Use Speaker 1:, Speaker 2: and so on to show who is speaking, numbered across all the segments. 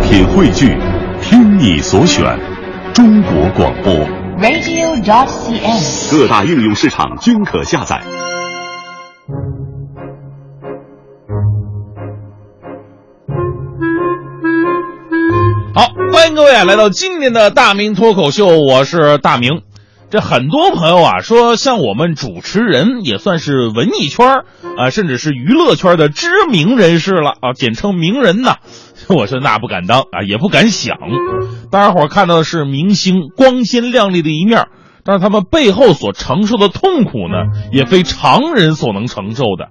Speaker 1: 品汇聚，听你所选，中国广播。
Speaker 2: radio.cn。
Speaker 1: 各大应用市场均可下载。
Speaker 3: 好，欢迎各位啊来到今天的大明脱口秀，我是大明。这很多朋友啊说，像我们主持人也算是文艺圈啊，甚至是娱乐圈的知名人士了啊，简称名人呐。我说那不敢当啊，也不敢想。大家伙看到的是明星光鲜亮丽的一面，但是他们背后所承受的痛苦呢，也非常人所能承受的。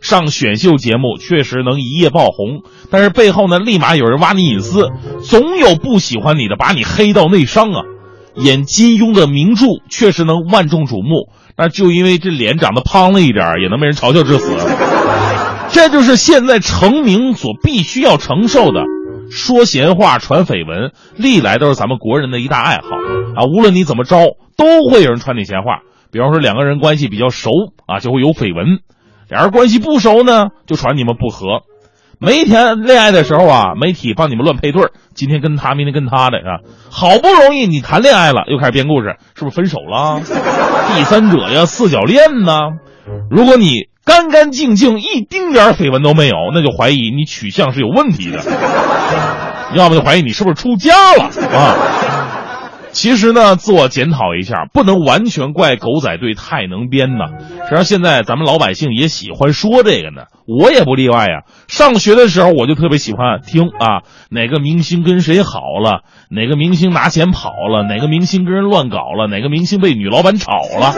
Speaker 3: 上选秀节目确实能一夜爆红，但是背后呢，立马有人挖你隐私，总有不喜欢你的把你黑到内伤啊。演金庸的名著确实能万众瞩目，那就因为这脸长得胖了一点，也能被人嘲笑致死。这就是现在成名所必须要承受的。说闲话、传绯闻，历来都是咱们国人的一大爱好啊。无论你怎么着，都会有人传你闲话。比方说两个人关系比较熟啊，就会有绯闻；俩人关系不熟呢，就传你们不和。没谈恋爱的时候啊，媒体帮你们乱配对，今天跟他，明天跟他的啊。好不容易你谈恋爱了，又开始编故事，是不是分手了？第三者呀，四角恋呢？如果你干干净净，一丁点绯闻都没有，那就怀疑你取向是有问题的，要么就怀疑你是不是出家了啊。其实呢，自我检讨一下，不能完全怪狗仔队太能编呐。实际上，现在咱们老百姓也喜欢说这个呢，我也不例外呀。上学的时候，我就特别喜欢听啊，哪个明星跟谁好了，哪个明星拿钱跑了，哪个明星跟人乱搞了，哪个明星被女老板炒了，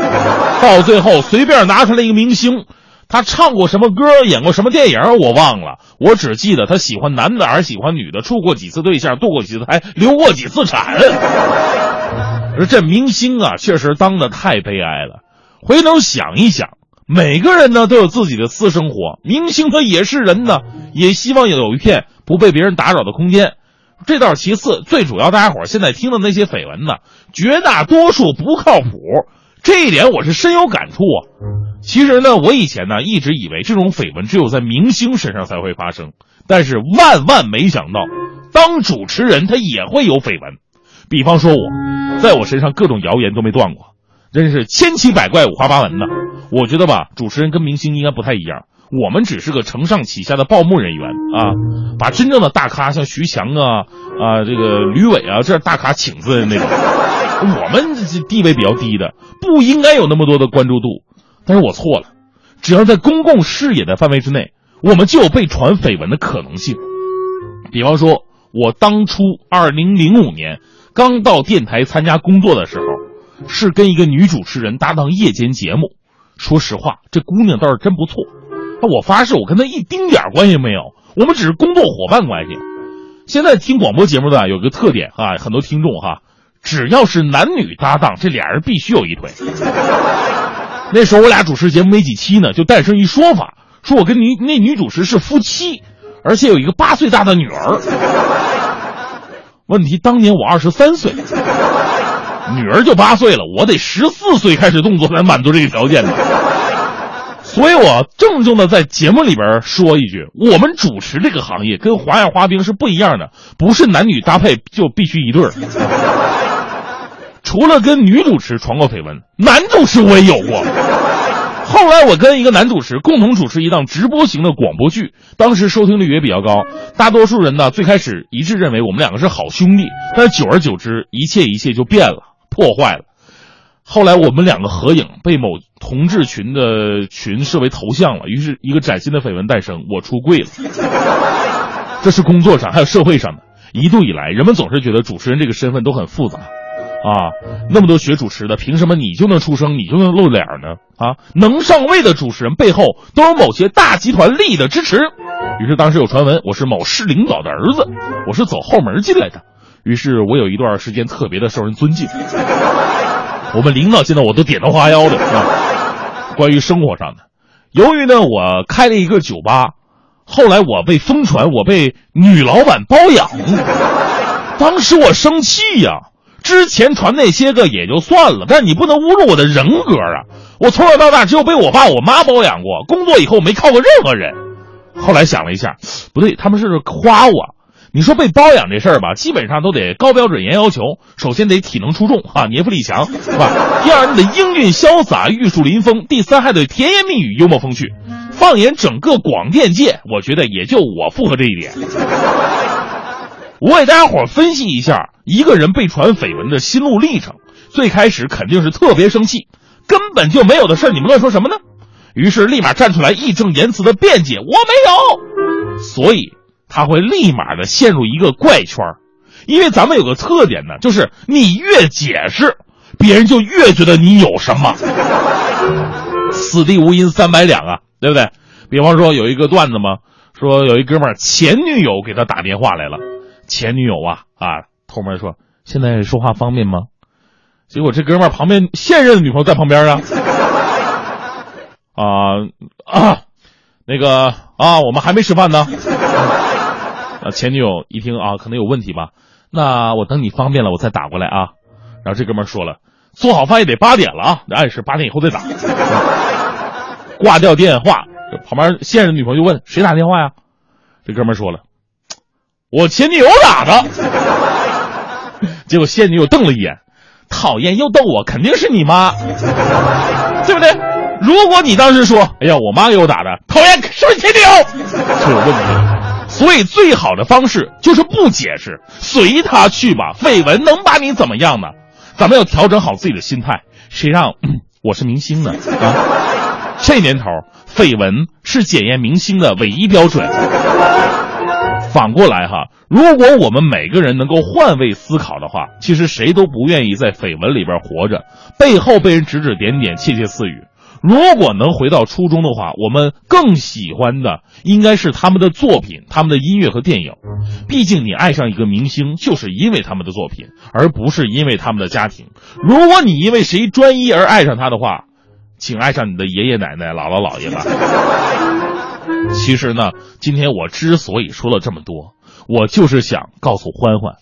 Speaker 3: 到最后随便拿出来一个明星。他唱过什么歌，演过什么电影，我忘了。我只记得他喜欢男的还是喜欢女的，处过几次对象，堕过几次胎，流过几次产。而这明星啊，确实当的太悲哀了。回头想一想，每个人呢都有自己的私生活，明星他也是人呢，也希望有一片不被别人打扰的空间。这倒是其次，最主要，大家伙现在听的那些绯闻呢，绝大多数不靠谱。这一点我是深有感触啊。其实呢，我以前呢一直以为这种绯闻只有在明星身上才会发生，但是万万没想到，当主持人他也会有绯闻。比方说我，在我身上各种谣言都没断过，真是千奇百怪、五花八门的。我觉得吧，主持人跟明星应该不太一样，我们只是个承上启下的报幕人员啊，把真正的大咖像徐强啊啊这个吕伟啊这大咖请出来的那种。我们这地位比较低的，不应该有那么多的关注度。但是我错了，只要在公共视野的范围之内，我们就有被传绯闻的可能性。比方说，我当初二零零五年刚到电台参加工作的时候，是跟一个女主持人搭档夜间节目。说实话，这姑娘倒是真不错。我发誓，我跟她一丁点关系没有，我们只是工作伙伴关系。现在听广播节目的有个特点啊，很多听众哈。只要是男女搭档，这俩人必须有一腿。那时候我俩主持节目没几期呢，就诞生一说法，说我跟女那女主持是夫妻，而且有一个八岁大的女儿。问题当年我二十三岁，女儿就八岁了，我得十四岁开始动作才满足这个条件呢。所以我郑重的在节目里边说一句：我们主持这个行业跟花样滑冰是不一样的，不是男女搭配就必须一对儿。除了跟女主持传过绯闻，男主持我也有过。后来我跟一个男主持共同主持一档直播型的广播剧，当时收听率也比较高。大多数人呢，最开始一致认为我们两个是好兄弟，但是久而久之，一切一切就变了，破坏了。后来我们两个合影被某同志群的群设为头像了，于是一个崭新的绯闻诞生，我出柜了。这是工作上还有社会上的。一度以来，人们总是觉得主持人这个身份都很复杂。啊，那么多学主持的，凭什么你就能出声，你就能露脸呢？啊，能上位的主持人背后都有某些大集团利益的支持。于是当时有传闻，我是某市领导的儿子，我是走后门进来的。于是我有一段时间特别的受人尊敬。我们领导见到我都点头哈腰的啊。关于生活上的，由于呢我开了一个酒吧，后来我被疯传我被女老板包养，当时我生气呀、之前传那些个也就算了，但你不能侮辱我的人格啊！我从小到大只有被我爸我妈包养过，工作以后没靠过任何人。后来想了一下，不对，他们是夸我，你说被包养这事儿吧，基本上都得高标准严要求。首先得体能出众啊，年富力强，是吧？第二，你得英俊潇洒、玉树临风。第三，还得甜言蜜语、幽默风趣。放眼整个广电界，我觉得也就我符合这一点。我给大家伙分析一下一个人被传绯闻的心路历程。最开始肯定是特别生气，根本就没有的事，你们乱说什么呢？于是立马站出来义正言辞的辩解，我没有。所以他会立马的陷入一个怪圈，因为咱们有个特点呢，就是你越解释，别人就越觉得你有什么。此地无银三百两啊，对不对？比方说有一个段子嘛，说有一哥们儿前女友给他打电话来了，前女友啊啊，后面说现在说话方便吗？结果这哥们儿旁边现任的女朋友在旁边啊，啊啊，那个啊，我们还没吃饭呢。啊，前女友一听啊，可能有问题吧，那我等你方便了，我再打过来啊。然后这哥们儿说了，做好饭也得八点了啊，按时八点以后再打。挂掉电话，旁边现任女朋友就问谁打电话呀？这哥们儿说了，我前女友打的。结果现女友瞪了一眼。讨厌又逗我，肯定是你妈，对不对？如果你当时说：“哎呀，我妈给我打的，讨厌，是不是前女友？”就有问题。所以最好的方式就是不解释，随他去吧。绯闻能把你怎么样呢？咱们要调整好自己的心态。谁让我是明星呢？啊，这年头，绯闻是检验明星的唯一标准。反过来哈，如果我们每个人能够换位思考的话，其实谁都不愿意在绯闻里边活着，背后被人指指点点、窃窃私语。如果能回到初中的话，我们更喜欢的应该是他们的作品、他们的音乐和电影。毕竟你爱上一个明星，就是因为他们的作品，而不是因为他们的家庭。如果你因为谁专一而爱上他的话，请爱上你的爷爷奶奶、姥姥姥爷吧。其实呢，今天我之所以说了这么多，我就是想告诉欢欢，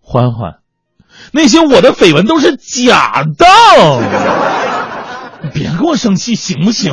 Speaker 3: 欢欢，那些我的绯闻都是假的，别跟我生气行不行？